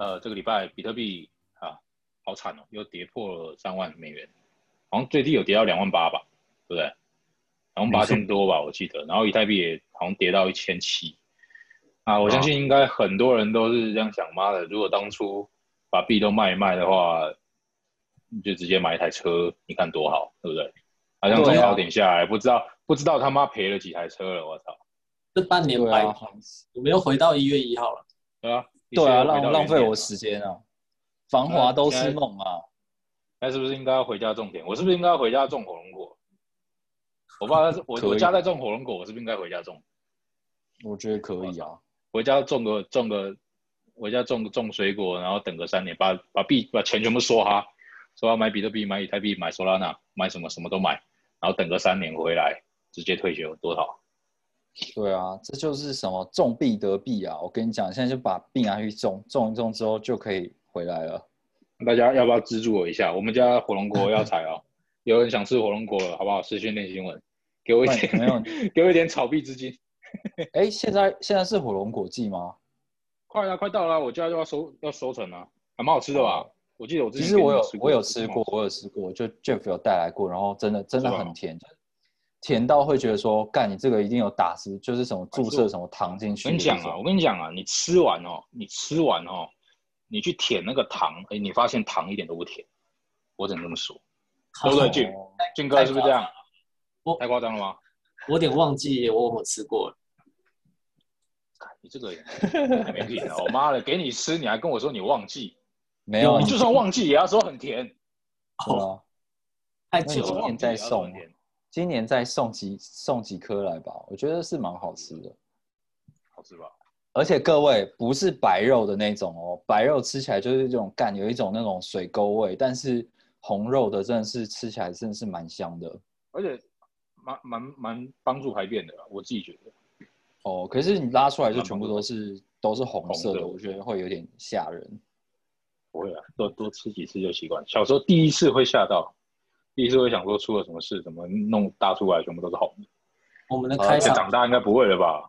呃，这个礼拜比特币啊，好惨哦，又跌破了三万美元，好像最低有跌到两万八吧，对不对？两万八千多吧，我记得。然后以太币也好像跌到一千七。啊，我相信应该很多人都是这样想，妈的，如果当初把币都卖一卖的话，你就直接买一台车，你看多好，对不对？好像从对啊高点下来，不知道不知道他妈赔了几台车了，我操！这半年白对啊，我们又回到一月一号了。对啊，对啊，浪浪费我时间啊！繁华都是梦啊！那是不是应该要回家种田？我是不是应该要回家种火龙果？我不知道，我我家在种火龙果，我是不是应该回家种？我觉得可以啊。回家种个种个，回家种种水果，然后等个三年，把把币把钱全部梭哈，说要买比特币、买以太币、买 Solana、买什么什么都买，然后等个三年回来，直接退休，多好！对啊，这就是什么种币得币啊！我跟你讲，现在就把病拿去种，种一种之后就可以回来了。大家要不要资助我一下？我们家火龙果要采哦，有人想吃火龙果了，好不好？私讯练新闻，给我一点，没有给我一点炒币资金。哎，现在现在是火龙果季吗？快了，快到了，我家就要收要收成了，还蛮好吃的吧？我记得我之其实我有我有吃过，我有吃过，就 Jeff 有带来过，然后真的真的很甜，甜到会觉得说，干你这个一定有打汁，就是什么注射什么糖进去。我跟你讲啊，我跟你讲啊，你吃完哦，你吃完哦，你去舔那个糖，哎，你发现糖一点都不甜，我只能这么说，对不对，俊哦俊哥是不是这样？我太夸张了吗？我有点忘记我有没有吃过了。你这个也太没品了！我妈的，给你吃你还跟我说你忘记，没有，你就算忘记也要说很甜，对啊，太那你久了，再送今年再送几送几颗来吧，我觉得是蛮好吃的。好吃吧？而且各位不是白肉的那种哦，白肉吃起来就是这种干，有一种那种水沟味，但是红肉的真的是吃起来真的是蛮香的而且蛮蛮蛮帮助排便的啦，我自己觉得。哦。可是你拉出来就全部都是都是红色的我觉得会有点吓人。不会啊，多多吃几次就习惯。小时候第一次会吓到，第一次会想说出了什么事，怎么弄大出来全部都是好的。我们的开场长大应该不会了吧？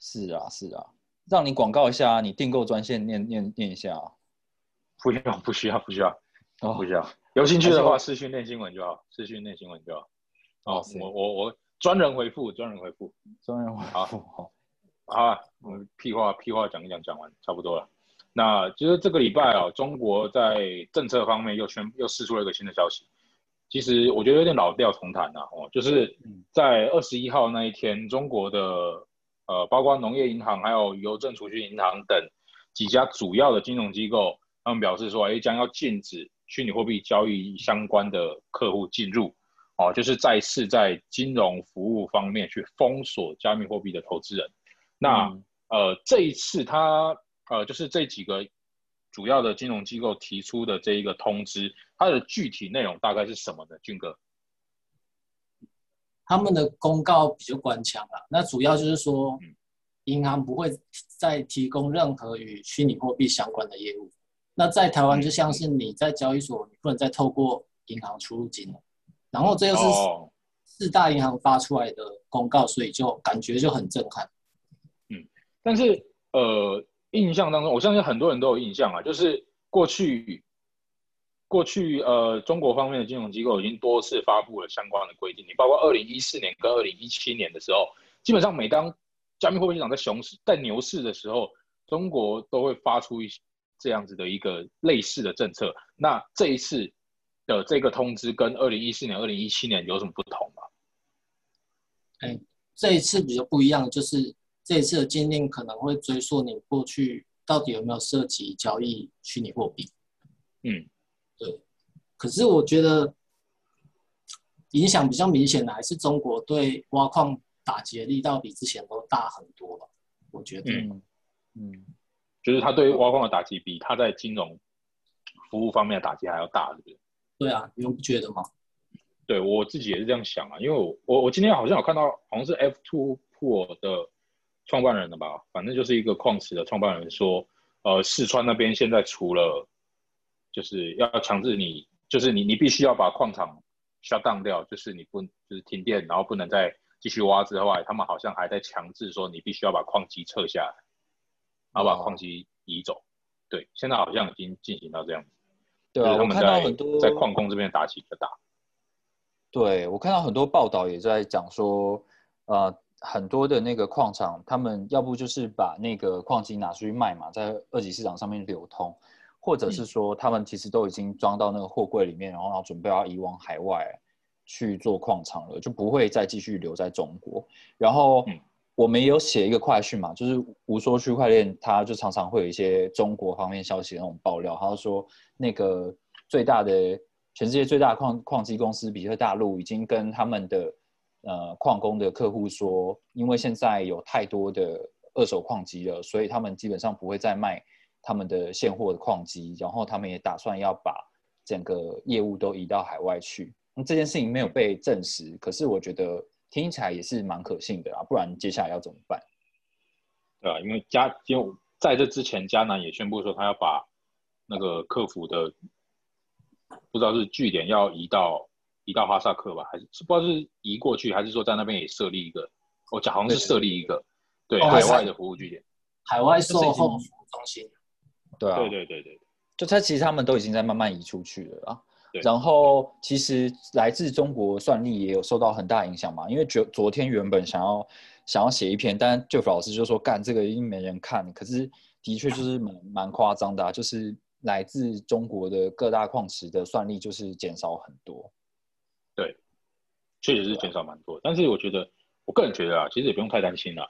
是啊，是啊，让你广告一下，你订购专线念念念一下啊。不用，不需要，不需要，哦不需要。有兴趣的话，还私讯练新闻就好，私讯练新闻就好。哦我我我专人回复，专人回复。专人回复好，好啊，我们屁话屁话讲一讲，讲完差不多了。那其实这个礼拜啊，中国在政策方面又宣又释出了一个新的消息。其实我觉得有点老调重弹啊，哦，就是在二十一号那一天，中国的呃，包括农业银行还有邮政储蓄银行等几家主要的金融机构，他们表示说，哎，将要禁止虚拟货币交易相关的客户进入，哦，就是再次在金融服务方面去封锁加密货币的投资人。那、嗯呃，这一次他呃，就是这几个主要的金融机构提出的这一个通知，它的具体内容大概是什么呢？俊哥，他们的公告比较官腔啦，那主要就是说嗯，银行不会再提供任何与虚拟货币相关的业务。那在台湾就像是你在交易所，你不能再透过银行出入金了。然后这又是哦，四大银行发出来的公告，所以就感觉就很震撼。嗯但是呃，印象当中，我相信很多人都有印象啊，就是过去过去呃，中国方面的金融机构已经多次发布了相关的规定，你包括二零一四年跟二零一七年的时候，基本上每当加密货币市场在熊市、在牛市的时候，中国都会发出一这样子的一个类似的政策。那这一次的这个通知跟二零一四年、二零一七年有什么不同吗？哎这一次比较不一样，就是这一次的禁令可能会追溯你过去到底有没有涉及交易虚拟货币。嗯，对。可是我觉得影响比较明显的还是中国对挖矿打击的力道比之前都大很多了。我觉得，嗯嗯嗯，就是他对挖矿的打击比他在金融服务方面的打击还要大，对不对？对啊，你们不觉得吗？对我自己也是这样想啊，因为我我我今天好像有看到，好像是 F Two Pool 的创办人的吧，反正就是一个矿池的创办人说，呃，四川那边现在除了就是要强制你，就是你你必须要把矿场 shut down 掉，就是你不就是停电，然后不能再继续挖之外，他们好像还在强制说你必须要把矿机撤下来，然后把矿机移走。对，现在好像已经进行到这样子。对啊，我看到很多在矿工这边打击比较大。对，我看到很多报道也在讲说，呃，很多的那个矿场，他们要不就是把那个矿机拿出去卖嘛，在二级市场上面流通，或者是说他们其实都已经装到那个货柜里面，然后准备要移往海外去做矿场了，就不会再继续留在中国。然后我们也有写一个快讯嘛，就是无说区块链，它就常常会有一些中国方面消息那种爆料，他说那个最大的。全世界最大的矿矿机公司比特大陆已经跟他们的呃矿工的客户说，因为现在有太多的二手矿机了，所以他们基本上不会再卖他们的现货的矿机，然后他们也打算要把整个业务都移到海外去。那这件事情没有被证实，可是我觉得听起来也是蛮可信的啊，不然接下来要怎么办？对啊，因为加就在这之前，迦南也宣布说他要把那个客服的。不知道是据点要移到移到哈萨克吧，还是不知道是移过去，还是说在那边也设立一个？我讲好像是设立一个对海外的服务据点，海外售后服务中心。对啊，对对对对，就他其实他们都已经在慢慢移出去了啊。然后其实来自中国算力也有受到很大影响嘛，因为昨昨天原本想要想要写一篇，但 Jeff 老师就说干这个一定没人看，可是的确就是蛮蛮夸张的，啊就是。来自中国的各大矿池的算力就是减少很多，对，确实是减少蛮多。但是我觉得，我个人觉得啊，其实也不用太担心了。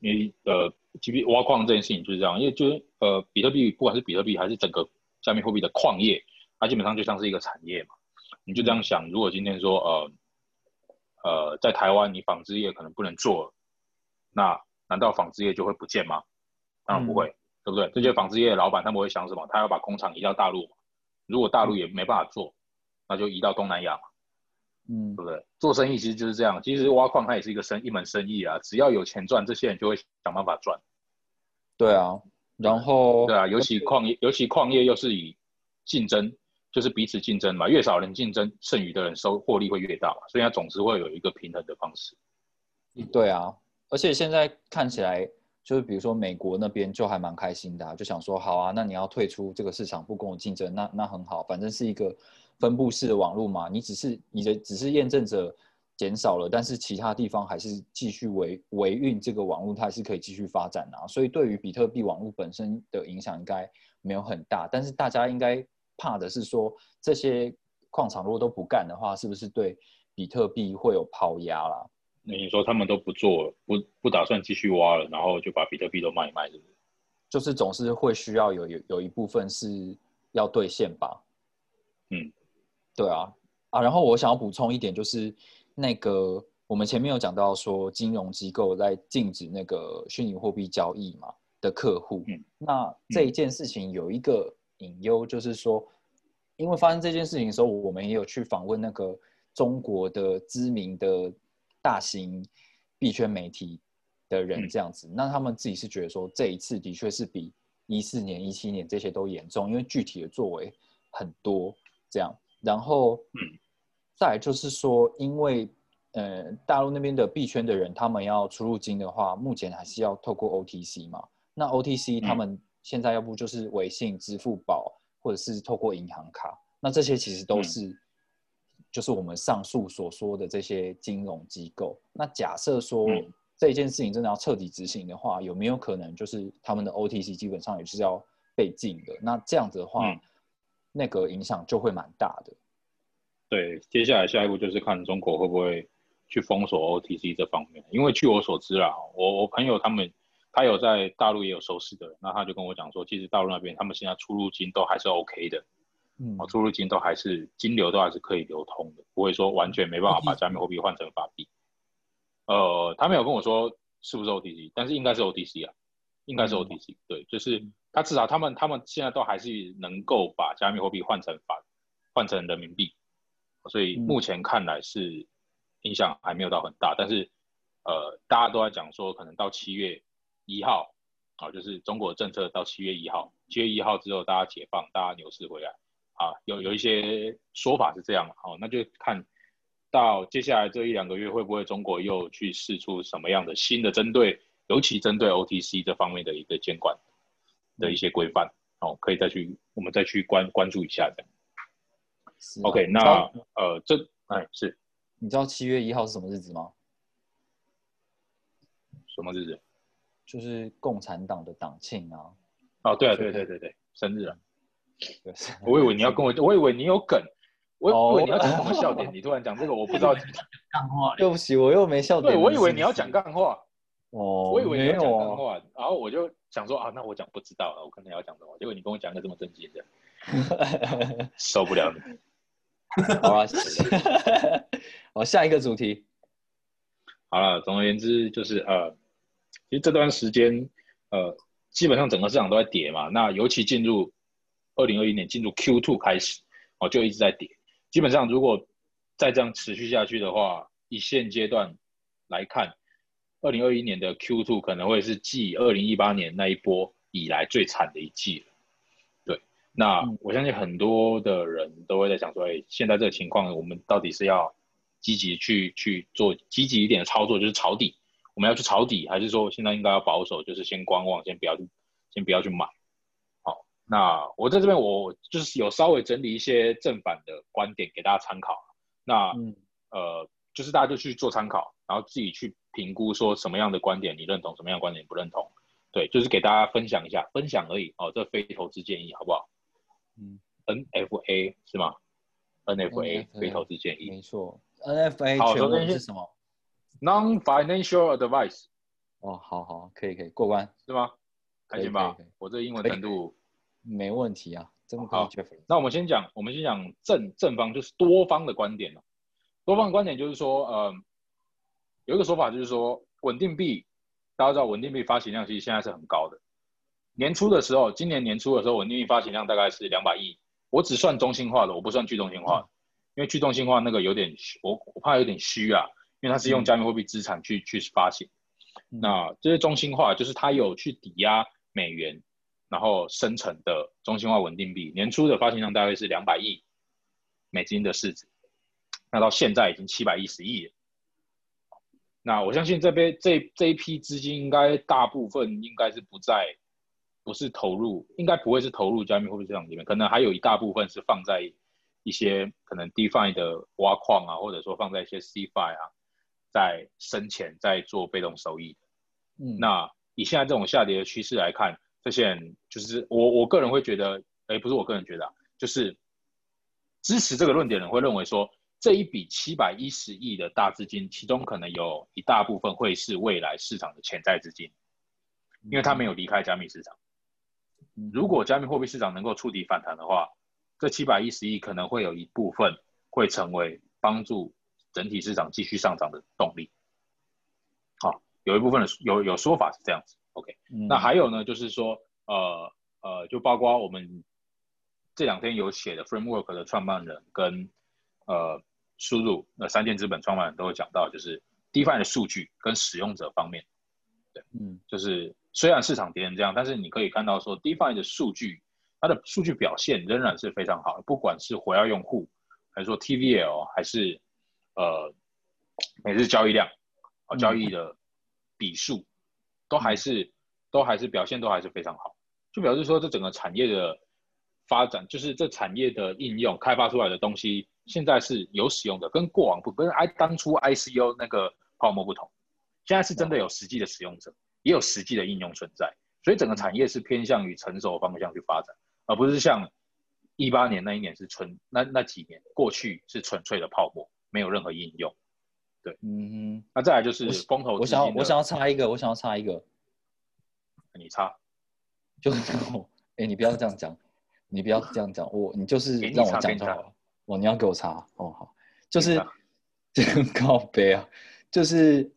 因为呃，即便挖矿这件事情就是这样，因为就是呃，比特币不管是比特币还是整个加密货币的矿业，它基本上就像是一个产业嘛。你就这样想，如果今天说呃呃，在台湾你纺织业可能不能做，那难道纺织业就会不见吗？当然不会。对不对？这些纺织业的老板他们会想什么？他要把工厂移到大陆嘛？如果大陆也没办法做，那就移到东南亚嘛？嗯，对不对？做生意其实就是这样。其实挖矿它也是一个生一门生意啊，只要有钱赚，这些人就会想办法赚。对啊，然后对啊，尤其矿业，尤其矿业又是以竞争，就是彼此竞争嘛，越少人竞争，剩余的人收获利会越大嘛，所以它总是会有一个平衡的方式。对啊，而且现在看起来。就是比如说美国那边就还蛮开心的，就想说好啊，那你要退出这个市场不跟我竞争，那那很好，反正是一个分布式的网络嘛，你只是你的只是验证者减少了，但是其他地方还是继续维维运这个网络，它还是可以继续发展啊。所以对于比特币网络本身的影响应该没有很大，但是大家应该怕的是说这些矿场如果都不干的话，是不是对比特币会有抛压啦？那你说他们都不做了，不不打算继续挖了，然后就把比特币都卖一卖，是不是？就是总是会需要有有有一部分是要兑现吧？嗯，对啊啊，然后我想要补充一点，就是那个我们前面有讲到说，金融机构在禁止那个虚拟货币交易嘛的客户，嗯，那这一件事情有一个隐忧，就是说，因为发生这件事情的时候，我们也有去访问那个中国的知名的。大型币圈媒体的人这样子，那他们自己是觉得说这一次的确是比一四年、一七年这些都严重，因为具体的作为很多这样。然后，再就是说，因为呃大陆那边的币圈的人，他们要出入金的话，目前还是要透过 OTC 嘛。那 OTC 他们现在要不就是微信、支付宝，或者是透过银行卡，那这些其实都是。就是我们上述所说的这些金融机构。那假设说这件事情真的要彻底执行的话，有没有可能就是他们的 OTC 基本上也是要被禁的？那这样子的话，那个影响就会蛮大的。对，接下来下一步就是看中国会不会去封锁 OTC 这方面。因为据我所知啦，我我朋友他们他有在大陆也有收视的，那他就跟我讲说，其实大陆那边他们现在出入金都还是 OK 的。嗯，出入金都还是金流都还是可以流通的，不会说完全没办法把加密货币换成法币。呃，他没有跟我说是不是 OTC，但是应该是 OTC 啊。应该是 OTC，对，就是它至少他们他们现在都还是能够把加密货币换成法换成人民币，所以目前看来是影响还没有到很大，但是呃大家都在讲说可能到七月一号啊，就是中国政策到七月一号，七月一号之后大家解放，大家牛市回来啊，有有一些说法是这样哦，那就看。到接下来这一两个月，会不会中国又去试出什么样的新的针对，尤其针对 OTC 这方面的一个监管的一些规范？哦，可以再去我们再去关关注一下的。OK，那呃，这哎是，你知道七月一号是什么日子吗？什么日子？就是共产党的党庆啊！哦，对啊，对对对对，生日啊！我以为你要跟我，我以为你有梗。我以为你要讲什么笑点，你突然讲这个，我不知道。干话，对不起，我又没笑点。对，我以为你要讲干话。哦，我以为你要讲干话，然后我就想说啊，那我讲不知道了，我可能要讲的话，结果你跟我讲个这么正经的，受不了你。好啊，好，下一个主题。好了，总而言之就是呃，其实这段时间呃，基本上整个市场都在跌嘛，那尤其进入二零二一年进入 Q two 开始，哦，就一直在跌。基本上，如果再这样持续下去的话，以现阶段来看，二零二一年的 Q two 可能会是继二零一八年那一波以来最惨的一季了。对，那我相信很多的人都会在想说，哎，现在这个情况，我们到底是要积极去去做积极一点的操作，就是抄底，我们要去抄底，还是说现在应该要保守，就是先观望，先不要去，先不要去买。好那我在这边，我就是有稍微整理一些正反的观点给大家参考。那呃，就是大家就去做参考，然后自己去评估说什么样的观点你认同，什么样的观点不认同。对，就是给大家分享一下，分享而已哦，这非投资建议，好不好？嗯，NFA 是吗？NFA 非投资建议，没错。NFA 全文是什么？Non-financial advice。哦，好好，可以可以过关是吗？开心吧？我这英文程度。没问题啊，这么好。那我们先讲，我们先讲正正方，就是多方的观点多方的观点就是说，呃，有一个说法就是说，稳定币，大家知道稳定币发行量其实现在是很高的。年初的时候，今年年初的时候，稳定币发行量大概是两百亿。我只算中心化的，我不算去中心化，因为去中心化那个有点，我我怕有点虚啊，因为它是用加密货币资产去去发行。那这些中心化，就是它有去抵押美元。然后生成的中心化稳定币年初的发行量大概是两百亿美金的市值，那到现在已经七百一十亿了。那我相信这边这这一批资金应该大部分应该是不在，不是投入，应该不会是投入加密货币市场里面，可能还有一大部分是放在一些可能 DeFi 的挖矿啊，或者说放在一些 CFI 啊，在生前在做被动收益。嗯，那以现在这种下跌的趋势来看。这些人就是我，我个人会觉得，哎，不是我个人觉得，啊就是支持这个论点的人会认为说，这一笔七百一十亿的大资金，其中可能有一大部分会是未来市场的潜在资金，因为它没有离开加密市场。如果加密货币市场能够触底反弹的话，这七百一十亿可能会有一部分会成为帮助整体市场继续上涨的动力。好，有一部分的有有说法是这样子。OK，那还有呢，就是说，呃呃，就包括我们这两天有写的 Framework 的创办人跟呃输入那三箭资本创办人都有讲到，就是 DeFi 的数据跟使用者方面，对，嗯，就是虽然市场跌成这样，但是你可以看到说 DeFi 的数据，它的数据表现仍然是非常好，不管是活跃用户，还是说 TVL，还是呃每日交易量啊交易的笔数。都还是，都还是表现都还是非常好，就表示说这整个产业的发展，就是这产业的应用开发出来的东西，现在是有使用的，跟过往不跟 I 当初 ICO 那个泡沫不同，现在是真的有实际的使用者，也有实际的应用存在，所以整个产业是偏向于成熟方向去发展，而不是像一八年那一年是纯那那几年过去是纯粹的泡沫，没有任何应用。对，嗯哼，那再来就是风投。我想要，我想要插一个，我想要插一个。你插，就是我，哎，你不要这样讲，你不要这样讲，我，你就是让我讲就好了。哦，你要给我查，哦，好，就是这个告别啊，就是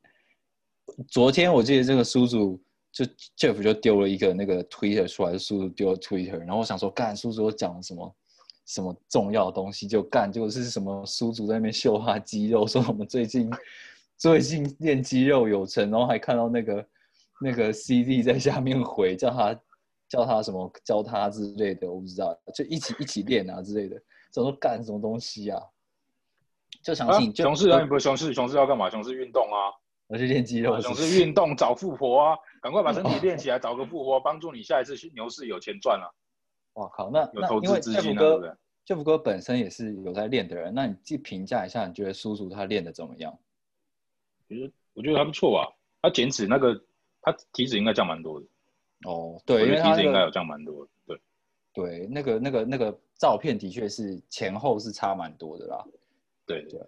昨天我记得这个叔叔就 Jeff 就丢了一个那个 Twitter 出来，叔叔丢了 Twitter，然后我想说，干叔叔讲了什么什么重要的东西，就干就是什么叔叔在那边秀他肌肉，说我们最近最近练肌肉有成，然后还看到那个那个 CD 在下面回，叫他叫他什么教他之类的，我不知道，就一起一起练啊之类的，想说干什么东西啊？就相信熊市啊，不是熊市，熊市要干嘛？熊市运动啊，我去练肌肉，熊市运动找富婆啊，赶快把身体练起来，找个富婆帮助你下一次牛市有钱赚了。哇靠，那有投资资金啊，对不对？Jeff 哥本身也是有在练的人，那你去评价一下，你觉得叔叔他练的怎么样？其实我觉得还不错吧，他减脂那个，他体脂应该降蛮多的。哦，对，因为体脂应该有降蛮多的，对。那个那个那个照片的确是前后是差蛮多的啦。对对，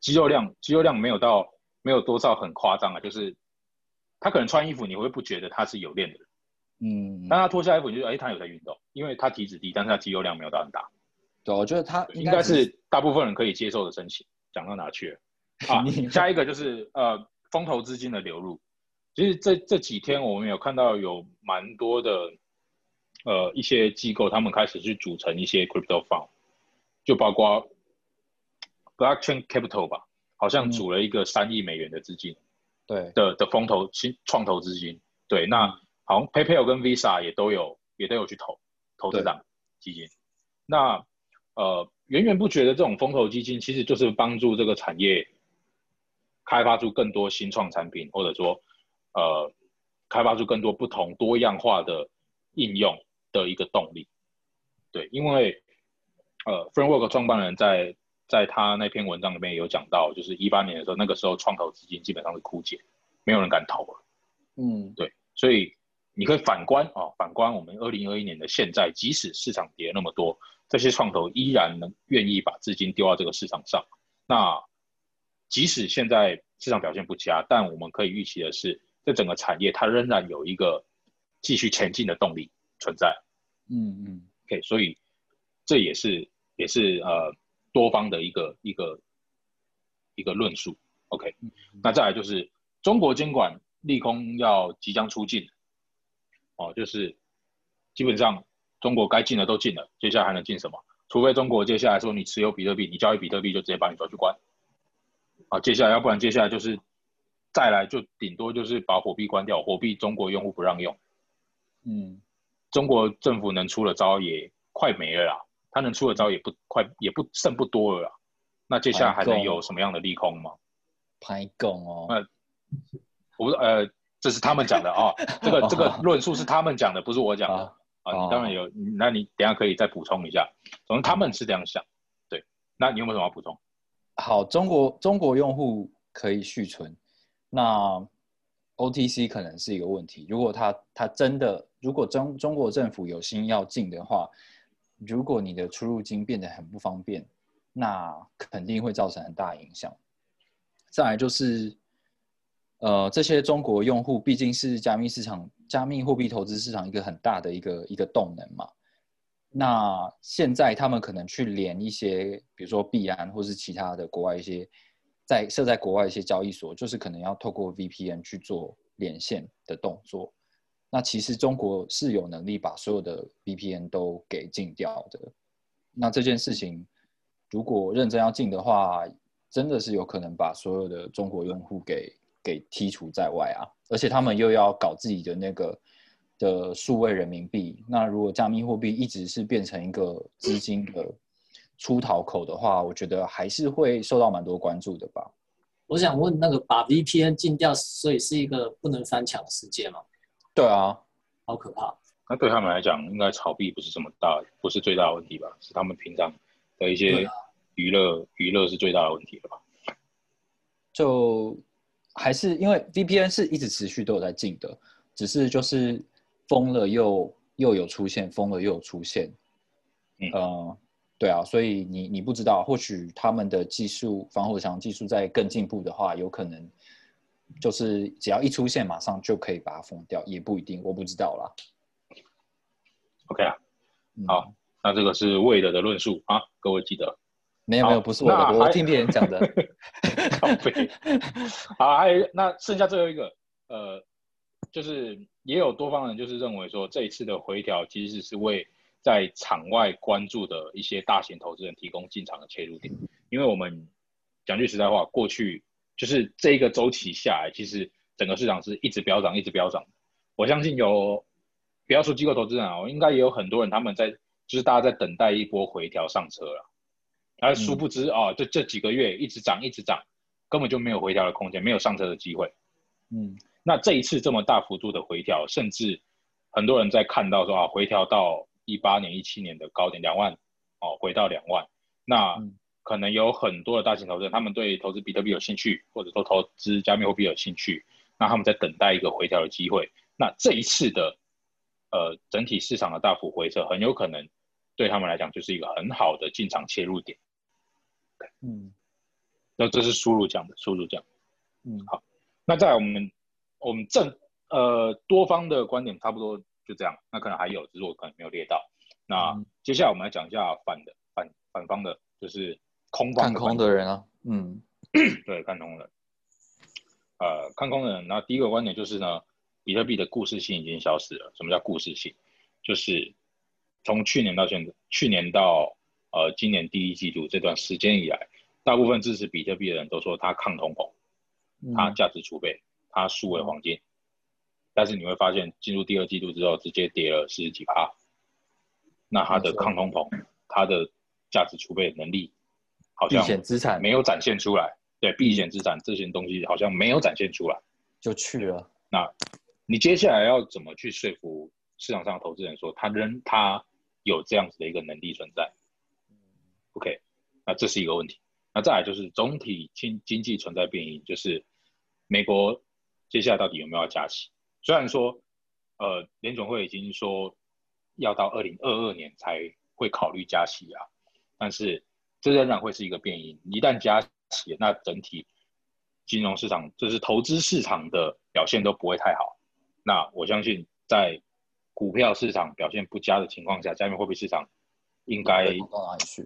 肌肉量肌肉量没有到没有多少很夸张啊，就是他可能穿衣服你会不觉得他是有练的，嗯，但他脱下衣服你就哎他有在运动，因为他体脂低，但是他肌肉量没有到很大。对，我觉得他应该是大部分人可以接受的身形。讲到哪去了？啊，下一个就是呃风投资金的流入。其实这这几天我们有看到有蛮多的呃一些机构，他们开始去组成一些 crypto fund，就包括。Blockchain Capital 吧，好像组了一个三亿美元的资金，对。的的风投新创投资金，对，那好像 PayPal 跟 Visa 也都有也都有去投投资档基金，那呃源源不绝的这种风投基金，其实就是帮助这个产业开发出更多新创产品，或者说呃开发出更多不同多样化的应用的一个动力，对，因为呃 Framework 创办人在在他那篇文章里面有讲到，就是一八年的时候，那个时候创投资金基本上是枯竭，没有人敢投了。嗯，对，所以你可以反观啊，反观我们二零二一年的现在，即使市场跌那么多，这些创投依然能愿意把资金丢到这个市场上。那即使现在市场表现不佳，但我们可以预期的是，这整个产业它仍然有一个继续前进的动力存在。嗯嗯，OK，所以这也是也是呃。多方的一个一个一个论述，OK，那再来就是中国监管利空要即将出尽，哦，就是基本上中国该进的都进了，接下来还能进什么？除非中国接下来说你持有比特币，你交易比特币就直接把你抓去关，啊，接下来要不然接下来就是再来就顶多就是把火币关掉，火币中国用户不让用，嗯，中国政府能出的招也快没了啦。他能出的招也不快，也不剩不多了啦。那接下来还能有什么样的利空吗？排供哦。那我呃，这是他们讲的啊。这个这个论述是他们讲的，不是我讲的啊。你当然有，那你等下可以再补充一下。总之他们是这样想。对，那你有没有什么要补充？好，中国中国用户可以续存，那 OTC 可能是一个问题。如果他他真的，如果中中国政府有心要进的话。如果你的出入金变得很不方便，那肯定会造成很大影响。再来就是，呃，这些中国用户毕竟是加密市场、加密货币投资市场一个很大的一个一个动能嘛。那现在他们可能去连一些，比如说币安或是其他的国外一些在设在国外一些交易所，就是可能要透过 VPN 去做连线的动作。那其实中国是有能力把所有的 VPN 都给禁掉的。那这件事情如果认真要禁的话，真的是有可能把所有的中国用户给给剔除在外啊！而且他们又要搞自己的那个的数位人民币。那如果加密货币一直是变成一个资金的出逃口的话，我觉得还是会受到蛮多关注的吧。我想问，那个把 VPN 禁掉，所以是一个不能翻墙的世界吗？对啊，好可怕。那对他们来讲，应该炒币不是什么大，不是最大的问题吧？是他们平常的一些娱乐，娱乐是最大的问题了吧？就还是因为 VPN 是一直持续都有在进的，只是就是封了又又有出现，封了又有出现。嗯，对啊，所以你你不知道，或许他们的技术防火墙技术在更进步的话，有可能。就是只要一出现，马上就可以把它封掉，也不一定，我不知道啦。OK 啊，好，那这个是魏德的论述啊，各位记得。没有没有，不是我的，我听别人讲的。好，还有那剩下最后一个，呃就是也有多方人就是认为说，这一次的回调其实是为在场外关注的一些大型投资人提供进场的切入点。因为我们讲句实在话，过去就是这一个周期下来，其实整个市场是一直飙涨，一直飙涨。我相信有，不要说机构投资人啊，应该也有很多人他们在，就是大家在等待一波回调上车了。而殊不知啊，这这几个月一直涨，一直涨，根本就没有回调的空间，没有上车的机会。嗯。那这一次这么大幅度的回调，甚至很多人在看到说啊，回调到一八年、一七年的高点两万，哦，回到两万，那可能有很多的大型投资人，他们对投资比特币有兴趣，或者说投资加密货币有兴趣，那他们在等待一个回调的机会。那这一次的呃整体市场的大幅回撤，很有可能对他们来讲就是一个很好的进场切入点。嗯，那这是输入讲的，输入讲。嗯，好，那在我们。我们正呃多方的观点差不多就这样，那可能还有，只是我可能没有列到。那接下来我们来讲一下反的反反方的，就是空方看空的人啊，嗯，对，看空的，呃，看空的人。那第一个观点就是呢，比特币的故事性已经消失了。什么叫故事性？就是从去年到现在，去年到呃今年第一季度这段时间以来，大部分支持比特币的人都说它抗通膨，它价值储备。它数位黄金，但是你会发现进入第二季度之后，直接跌了十几趴。那它的抗通膨，它的价值储备能力，好像避险资产没有展现出来。对，避险资产这些东西好像没有展现出来，就去了。那你接下来要怎么去说服市场上的投资人说，他仍他有这样子的一个能力存在？OK，那这是一个问题。那再来就是总体经经济存在变异，就是美国。接下来到底有没有要加息？虽然说，呃，联总会已经说要到二零二二年才会考虑加息啊，但是这仍然会是一个变因。一旦加息，那整体金融市场，就是投资市场的表现都不会太好。那我相信，在股票市场表现不佳的情况下，加密货币市场应该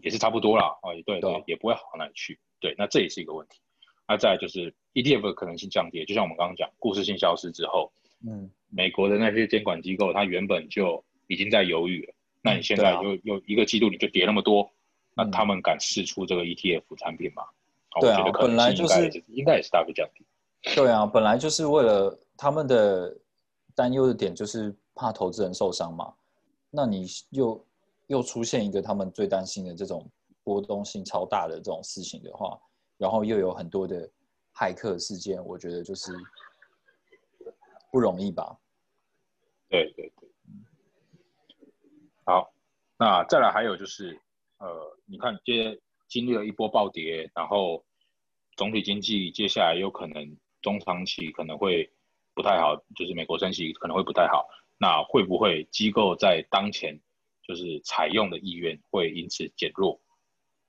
也是差不多啦。哦，对对，也不会好到哪里去。对，那这也是一个问题。那再就是 ETF 的可能性降低，就像我们刚刚讲，故事性消失之后，嗯，美国的那些监管机构，它原本就已经在犹豫了。那你现在又又一个季度你就跌那么多，那他们敢试出这个 ETF 产品吗？对啊，本来就是应该也是大幅降低。对啊，本来就是为了他们的担忧的点就是怕投资人受伤嘛。那你又又出现一个他们最担心的这种波动性超大的这种事情的话。然后又有很多的骇客事件，我觉得就是不容易吧。对对对，好，那再来还有就是，呃，你看接经历了一波暴跌，然后总体经济接下来有可能中长期可能会不太好，就是美国升息可能会不太好，那会不会机构在当前就是采用的意愿会因此减弱？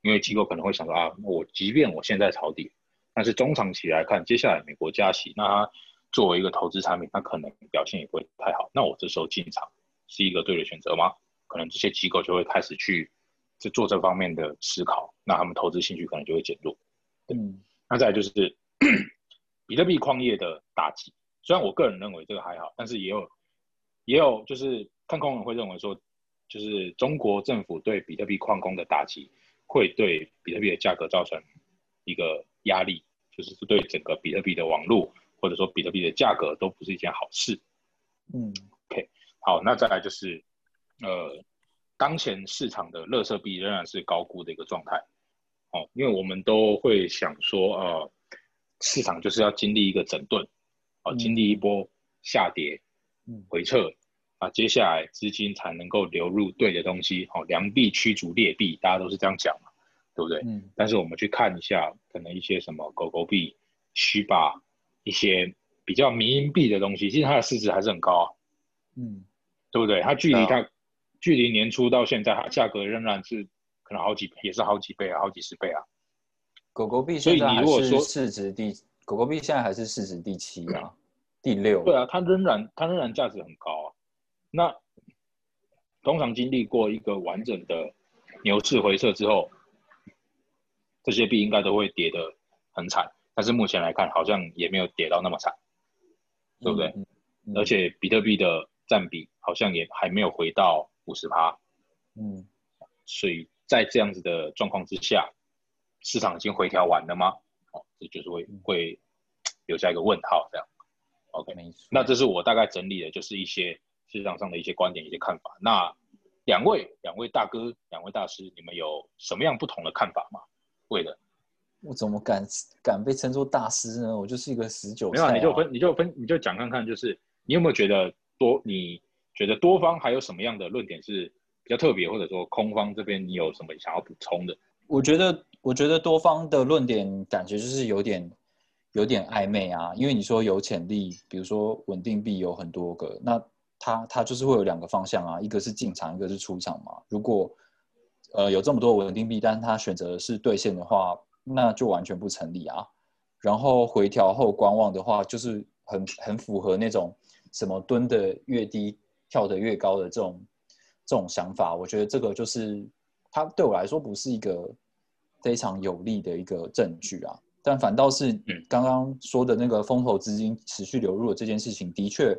因为机构可能会想说啊，我即便我现在抄底，但是中长期来看，接下来美国加息，那它作为一个投资产品，它可能表现也不会太好。那我这时候进场是一个对的选择吗？可能这些机构就会开始去去做这方面的思考，那他们投资兴趣可能就会减弱。嗯，那再来就是 比特币矿业的打击，虽然我个人认为这个还好，但是也有也有就是看空人会认为说，就是中国政府对比特币矿工的打击。会对比特币的价格造成一个压力，就是对整个比特币的网络或者说比特币的价格都不是一件好事。嗯，OK，好，那再来就是，呃，当前市场的乐色币仍然是高估的一个状态。哦，因为我们都会想说，呃，市场就是要经历一个整顿，哦，经历一波下跌、回撤。啊，接下来资金才能够流入对的东西，好，良币驱逐劣币，大家都是这样讲嘛，对不对？嗯。但是我们去看一下，可能一些什么狗狗币、虚吧，一些比较民营币的东西，其实它的市值还是很高啊。嗯，对不对？它距离它距离年初到现在，它价格仍然是可能好几也是好几倍啊，好几十倍啊。狗狗币，所以你如果说市值第狗狗币现在还是市值第七啊，第六。对啊，它仍然它仍然价值很高啊。那通常经历过一个完整的牛市回撤之后，这些币应该都会跌得很惨。但是目前来看，好像也没有跌到那么惨，对不对？而且比特币的占比好像也还没有回到五十趴，嗯，所以在这样子的状况之下，市场已经回调完了吗？哦，这就是会会留下一个问号，这样。OK。那这是我大概整理的，就是一些市场上的一些观点、一些看法。那两位、两位大哥、两位大师，你们有什么样不同的看法吗？为了我怎么敢敢被称作大师呢？我就是一个十九岁、没有啊，你就分，你就分，你就讲看看，就是你有没有觉得多？你觉得多方还有什么样的论点是比较特别，或者说空方这边你有什么想要补充的？我觉得，我觉得多方的论点感觉就是有点有点暧昧啊，因为你说有潜力，比如说稳定币有很多个，那它它就是会有两个方向啊，一个是进场，一个是出场嘛。如果呃有这么多稳定币，但是它选择的是兑现的话，那就完全不成立啊。然后回调后观望的话，就是很很符合那种什么蹲的越低跳得越高的这种这种想法。我觉得这个就是它对我来说不是一个非常有利的一个证据啊。但反倒是刚刚说的那个风投资金持续流入的这件事情，的确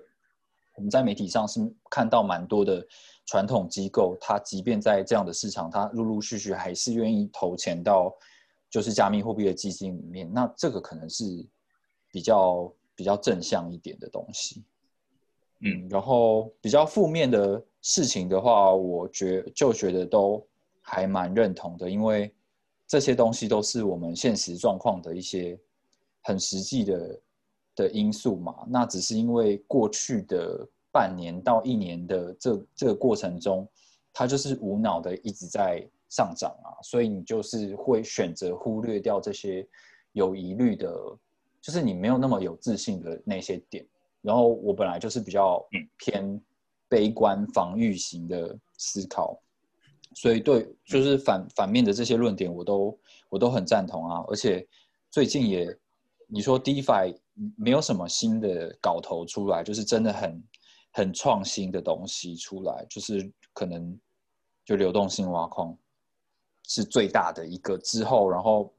我们在媒体上是看到蛮多的传统机构，它即便在这样的市场，它陆陆续续还是愿意投钱到就是加密货币的基金里面。那这个可能是比较比较正向一点的东西。嗯，然后比较负面的事情的话，我觉就觉得都还蛮认同的，因为这些东西都是我们现实状况的一些很实际的的因素嘛。那只是因为过去的半年到一年的这这个过程中，它就是无脑的一直在上涨啊，所以你就是会选择忽略掉这些有疑虑的，就是你没有那么有自信的那些点。然后我本来就是比较偏悲观防御型的思考，所以对就是反反面的这些论点我都我都很赞同啊。而且最近也你说 DeFi 没有什么新的搞头出来，就是真的很很创新的东西出来，就是可能就流动性挖空是最大的一个之后，然后。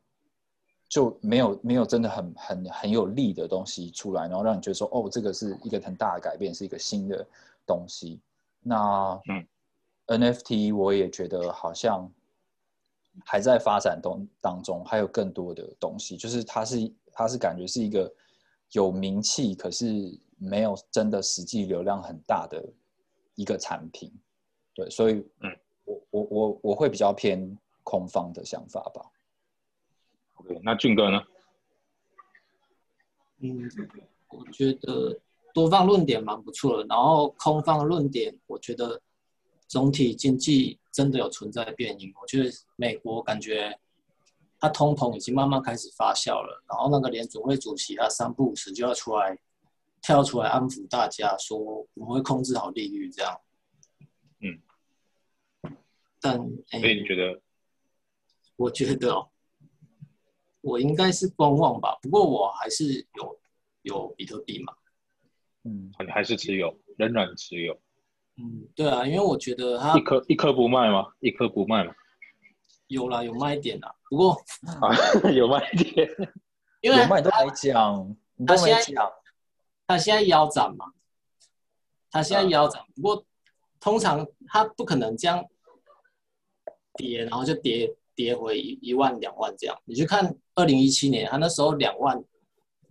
就没有没有真的很很很有力的东西出来，然后让你觉得说，哦，这个是一个很大的改变，是一个新的东西。那嗯，NFT 我也觉得好像还在发展当当中，还有更多的东西，就是它是它是感觉是一个有名气，可是没有真的实际流量很大的一个产品。对，所以嗯，我我我我会比较偏空方的想法吧。那俊哥呢？嗯，我觉得多方论点蛮不错的，然后空方论点，我觉得总体经济真的有存在变因。我觉得美国感觉它通膨已经慢慢开始发酵了，然后那个联总会主席他三不五时就要出来跳出来安抚大家，说我们会控制好利率这样。嗯，但所以你觉得？我觉得哦。我应该是观望吧，不过我还是有有比特币嘛，嗯，还是持有，仍然持有，嗯，对啊，因为我觉得它一颗一颗不卖吗？一颗不卖吗？有啦，有卖点啦，不过啊，有卖点，因为有卖都没讲，他现在他现在腰斩嘛，他现在腰斩，不过通常他不可能这样跌，然后就跌。跌回一一万两万这样，你去看二零一七年，它那时候两万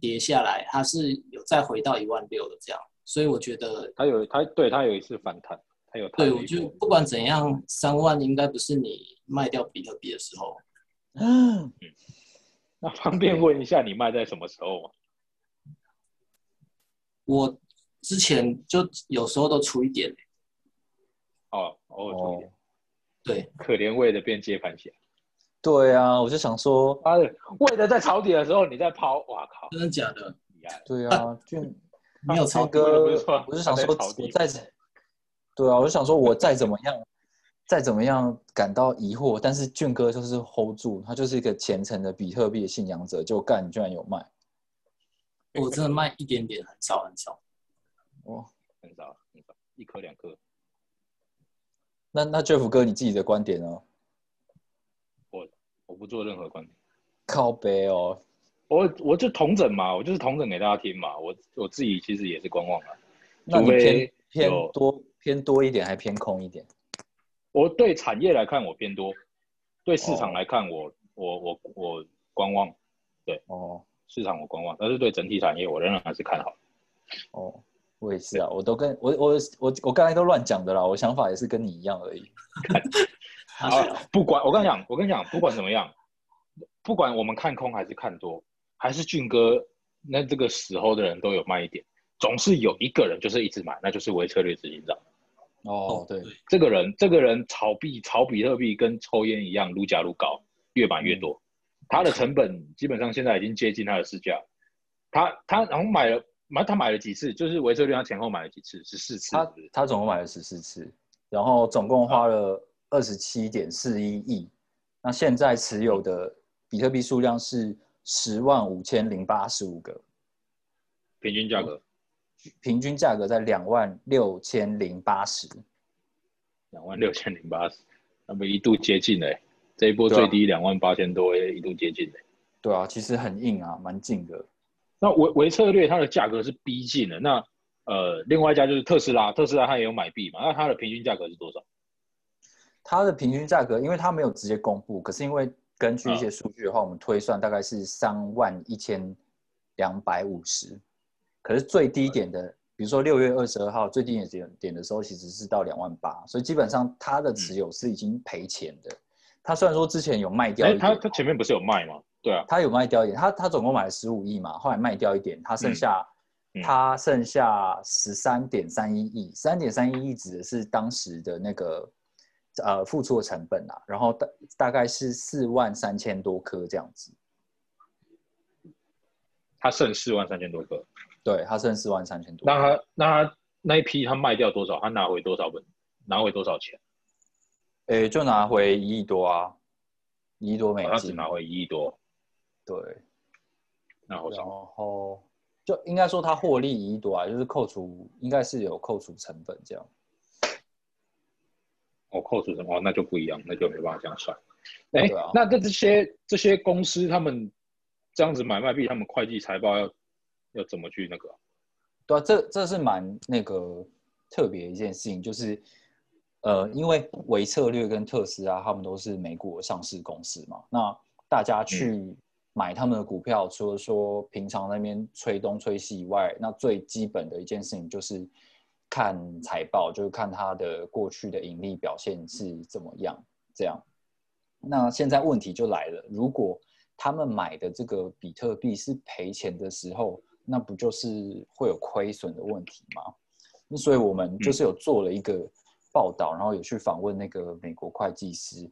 跌下来，它是有再回到一万六的这样，所以我觉得它有它对它有一次反弹，它有对，我就不管怎样，三万应该不是你卖掉比特币的时候。嗯，那方便问一下，你卖在什么时候吗？我之前就有时候都出一点。哦，偶尔出一点。对，可怜味的变接盘侠。对啊，我就想说，啊，为了在抄底的时候你在抛，哇靠，真的假的？对啊，俊没有超哥，我就想说，我再对啊，我就想说，我再怎么样，再怎么样感到疑惑，但是俊哥就是 hold 住，他就是一个虔诚的比特币的信仰者，就干，你居然有卖，我真的卖一点点，很少很少，哦，很少很少，一颗两颗。那那 Jeff 哥，你自己的观点呢？我不做任何观点，靠背哦，我我就同整嘛，我就是同整给大家听嘛，我我自己其实也是观望了，那你偏偏多偏多一点，还偏空一点？我对产业来看我偏多，对市场哦来看我、我我我观望，对哦市场我观望，但是对整体产业我仍然还是看好。哦，我也是啊，我都跟我我我我刚才都乱讲的啦，我想法也是跟你一样而已。好，不管我跟你讲，我跟你讲，不管怎么样，不管我们看空还是看多，还是俊哥那这个时候的人都有卖一点，总是有一个人就是一直买，那就是微策略执行长。哦，对，这个人，这个人炒币、炒比特币跟抽烟一样，撸价撸高，越买越多。他的成本基本上现在已经接近他的市价。他他然后买了买他买了几次？就是维策略他前后买了几次？十四次他是是他总共买了十四次，然后总共花了二十七点四一亿。那现在持有的比特币数量是十万五千零八十五个，平均价格平均价格在两万六千零八十。两万六千零八十，那么一度接近嘞、这一波最低两万八千多，也一度接近嘞、对啊，其实很硬啊，蛮近的。那维维策略它的价格是逼近的。那呃，另外一家就是特斯拉，特斯拉它也有买币嘛，那它的平均价格是多少？它的平均价格，因为它没有直接公布，可是因为根据一些数据的话，我们推算大概是三万一千两百五十。可是最低点的，比如说六月二十二号最低点点的时候，其实是到两万八，所以基本上它的持有是已经赔钱的。它虽然说之前有卖掉哎、一点，它它前面不是有卖吗？对啊，他有卖掉一点，他他总共买了十五亿嘛，后来卖掉一点，他剩下、嗯嗯他剩下十三点三一亿，三点三一亿指的是当时的那个呃付出的成本啊，然后大大概是四万三千多颗这样子，他剩四万三千多颗。对他剩四万三千多，那他那他那一批他卖掉多少？他拿回多少本？拿回多少钱？诶就拿回一亿多啊，一亿多美哦他只金，拿回一亿多，对，然那好像后就应该说他获利一亿多啊，就是扣除应该是有扣除成本这样。我扣除什么？哦，那就不一样，那就没办法这样算。哎、对啊那这这些这些公司他们这样子买卖币，他们会计财报要要怎么去那个啊？对啊，这这是蛮那个特别一件事情，就是呃，因为维策略跟特斯拉他们都是美股的上市公司嘛，那大家去买他们的股票，除了说平常那边吹东吹西以外，那最基本的一件事情就是看财报，就是看它的过去的盈利表现是怎么样，这样。那现在问题就来了，如果他们买的这个比特币是赔钱的时候，那不就是会有亏损的问题吗？那所以我们就是有做了一个报道，然后有去访问那个美国会计师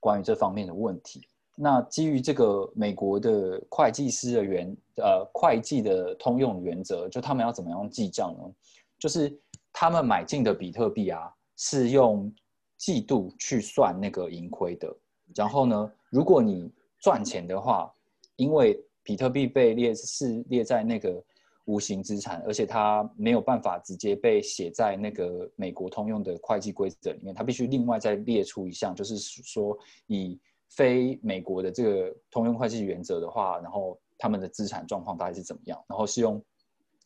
关于这方面的问题。那基于这个美国的会计师的原呃会计的通用原则，就他们要怎么样记账呢？就是他们买进的比特币啊，是用季度去算那个盈亏的。然后呢，如果你赚钱的话，因为比特币被列是列在那个无形资产，而且它没有办法直接被写在那个美国通用的会计规则里面，它必须另外再列出一项，就是说以非美国的这个通用会计原则的话，然后他们的资产状况大概是怎么样，然后是用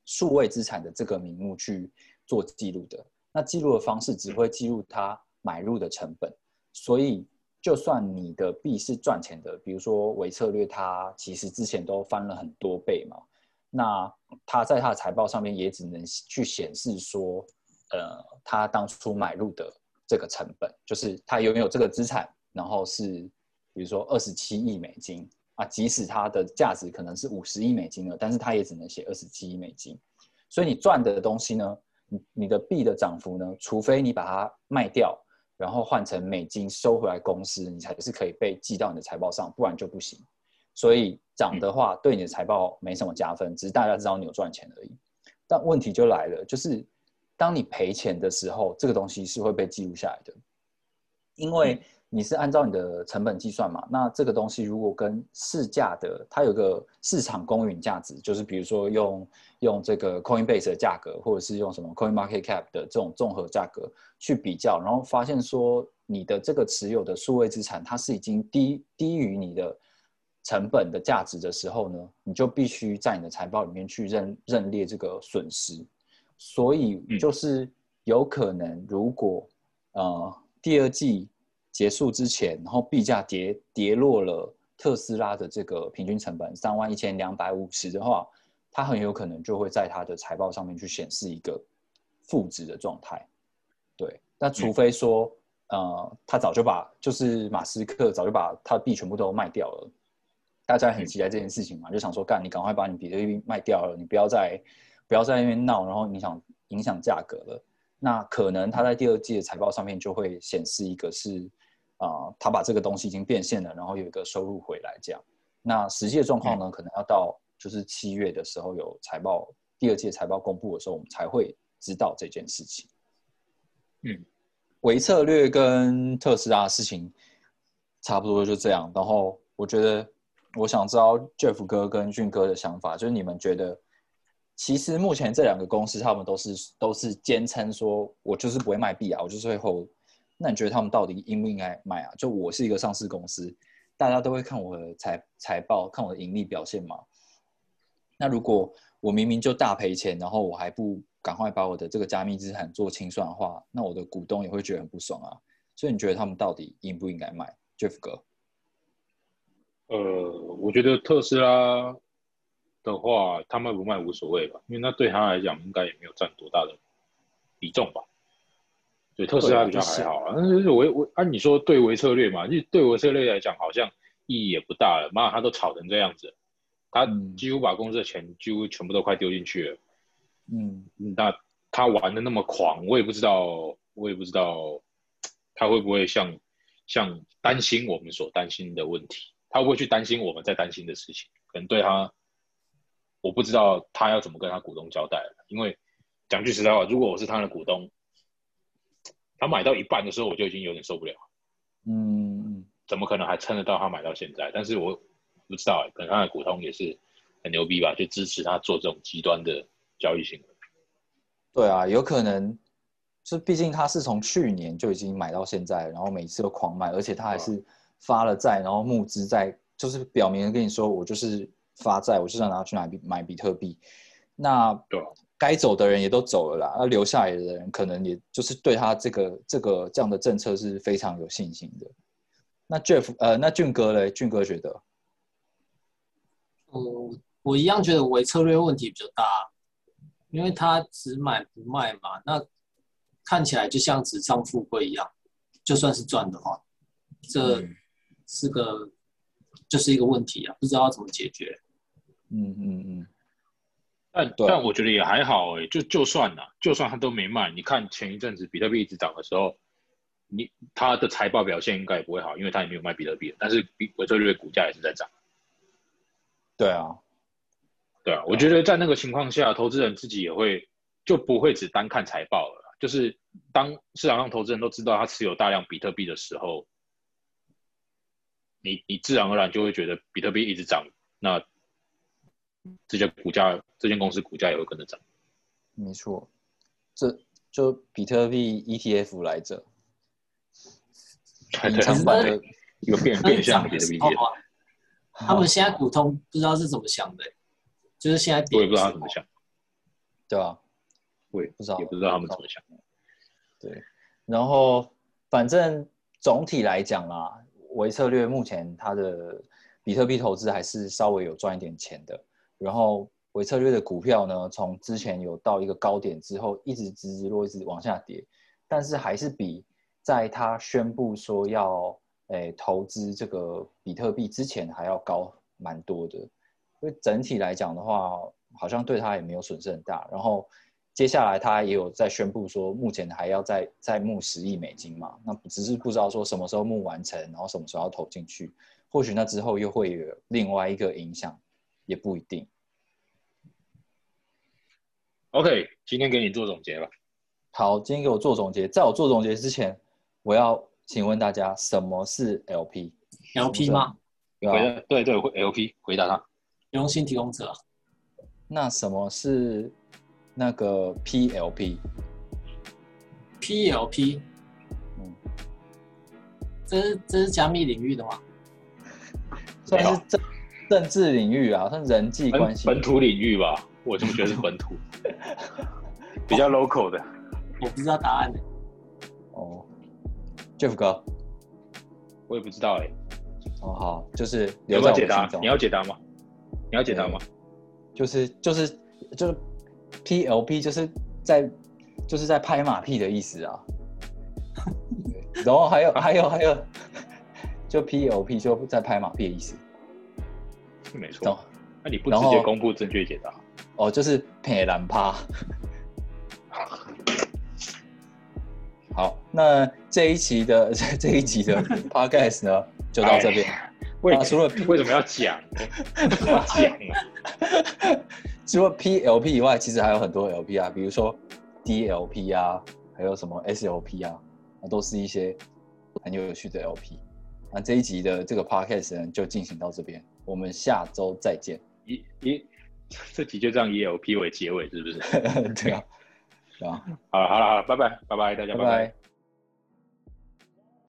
数位资产的这个名目去做记录的。那记录的方式只会记录它买入的成本，所以就算你的币是赚钱的，比如说维策略，它其实之前都翻了很多倍嘛，那它在它的财报上面也只能去显示说，呃，它当初买入的这个成本，就是它拥有这个资产，然后是比如说二十七亿美金。啊，即使它的价值可能是五十亿美金了，但是它也只能写二十七亿美金，所以你赚的东西呢，你你的币的涨幅呢，除非你把它卖掉。然后换成美金收回来公司，你才是可以被记到你的财报上，不然就不行。所以涨的话，对你的财报没什么加分，只是大家知道你有赚钱而已。但问题就来了，就是当你赔钱的时候，这个东西是会被记录下来的，因为你是按照你的成本计算嘛。那这个东西如果跟市价的，它有个市场公允价值，就是比如说用用这个 Coinbase 的价格，或者是用什么 Coin Market Cap 的这种综合价格去比较，然后发现说你的这个持有的数位资产，它是已经低低于你的成本的价值的时候呢，你就必须在你的财报里面去认认列这个损失。所以就是有可能，如果呃第二季结束之前，然后币价跌跌落了特斯拉的这个平均成本三万一千两百五十的话，它很有可能就会在它的财报上面去显示一个负值的状态。对，那除非说呃他早就把就是马斯克早就把他的币全部都卖掉了。大家很期待这件事情嘛，就想说干，你赶快把你比特币卖掉了，你不要再不要在那边闹，然后影响影响价格了。那可能他在第二季的财报上面就会显示一个是啊，他把这个东西已经变现了，然后有一个收入回来这样。那实际的状况呢，可能要到就是七月的时候有财报第二届财报公布的时候，我们才会知道这件事情。嗯，维策略跟特斯拉的事情差不多就这样，然后我觉得。我想知道 Jeff 哥跟俊哥的想法，就是你们觉得，其实目前这两个公司，他们都是都是坚称说，我就是不会卖币啊，我就是会 hold。那你觉得他们到底应不应该卖啊？就我是一个上市公司，大家都会看我的财财报，看我的盈利表现嘛。那如果我明明就大赔钱，然后我还不赶快把我的这个加密资产做清算的话，那我的股东也会觉得很不爽啊。所以你觉得他们到底应不应该卖，Jeff 哥？呃，我觉得特斯拉的话，他卖不卖无所谓吧，因为那对他来讲应该也没有占多大的比重吧。对特斯拉比较还好啊，但是维维按你说对维策略嘛，就对维策略来讲好像意义也不大了。妈，他都炒成这样子，他几乎把公司的钱几乎全部都快丢进去了。嗯，那他玩的那么狂，我也不知道，我也不知道他会不会像像担心我们所担心的问题。他会不会去担心我们在担心的事情？可能对他，我不知道他要怎么跟他股东交代了。因为讲句实在话，如果我是他的股东，他买到一半的时候，我就已经有点受不了。嗯，怎么可能还撑得到他买到现在？但是我不知道，可能他的股东也是很牛逼吧，就支持他做这种极端的交易行为。对啊，有可能，就毕竟他是从去年就已经买到现在，然后每次都狂卖，而且他还是。发了债，然后募资在，就是表明跟你说，我就是发债，我就是要拿去买买比特币。那对，该走的人也都走了啦，那留下来的人可能也就是对他这个这个这样的政策是非常有信心的。那 Jeff，呃，那俊哥嘞？俊哥觉得，嗯，我一样觉得维策略问题比较大，因为他只买不卖嘛，那看起来就像纸上富贵一样，就算是赚的话，这。是个，就是一个问题啊，不知道怎么解决。嗯嗯嗯。但但我觉得也还好哎，就就算了，就算他都没卖，你看前一阵子比特币一直涨的时候，你他的财报表现应该也不会好，因为他也没有卖比特币，但是比维特略股价也是在涨。对啊，对啊，我觉得在那个情况下，投资人自己也会就不会只单看财报了，就是当市场上投资人都知道他持有大量比特币的时候。你你自然而然就会觉得比特币一直涨，那这家股价、这间公司股价也会跟着涨。没错，这就比特币 ETF 来着，隐藏版的一个变变相比特币。他们现在股东不知道是怎么想的，就是现在我也不知道他怎么想，对吧？我也不知道，也不知道他们怎么想。对，然后反正总体来讲啊。维策略目前它的比特币投资还是稍微有赚一点钱的，然后维策略的股票呢，从之前有到一个高点之后，一直直直落，一直往下跌，但是还是比在他宣布说要诶投资这个比特币之前还要高蛮多的，所以整体来讲的话，好像对他也没有损失很大，然后。接下来他也有在宣布说，目前还要再再募十亿美金嘛？那只是不知道说什么时候募完成，然后什么时候要投进去。或许那之后又会有另外一个影响，也不一定。OK，今天给你做总结吧。好，今天给我做总结。在我做总结之前，我要请问大家，什么是 LP？LP 吗？回对对，LP 回答他。用心提供者。那什么是？那个 PLP，PLP，嗯，这是这是加密领域的吗？算是政政治领域啊，算人际关系本土领域吧。我这么觉得是本土。比较 local 的。我不知道答案。哦，Jeff 哥，我也不知道哎。哦，好，就是有没有解答？你要解答吗？你要解答吗？就是就是就是 PLP 就是在就是在拍马屁的意思啊。然后还有还有还有，就 PLP 就在拍马屁的意思。没错。那你不直接公布正确解答？哦，就是佩兰趴。好，那这一期的 这一集的 podcast 呢，就到这边。为除了为什么要讲？要讲啊！除了 PLP 以外，其实还有很多 LP 啊，比如说 DLP 啊，还有什么 SLP 啊，那都是一些很有趣的 LP。那这一集的这个 podcast 呢，就进行到这边，我们下周再见。一一这集就这样以 LP 为结尾，是不是？对啊。啊，好了好了好了，拜拜拜拜，大家拜拜。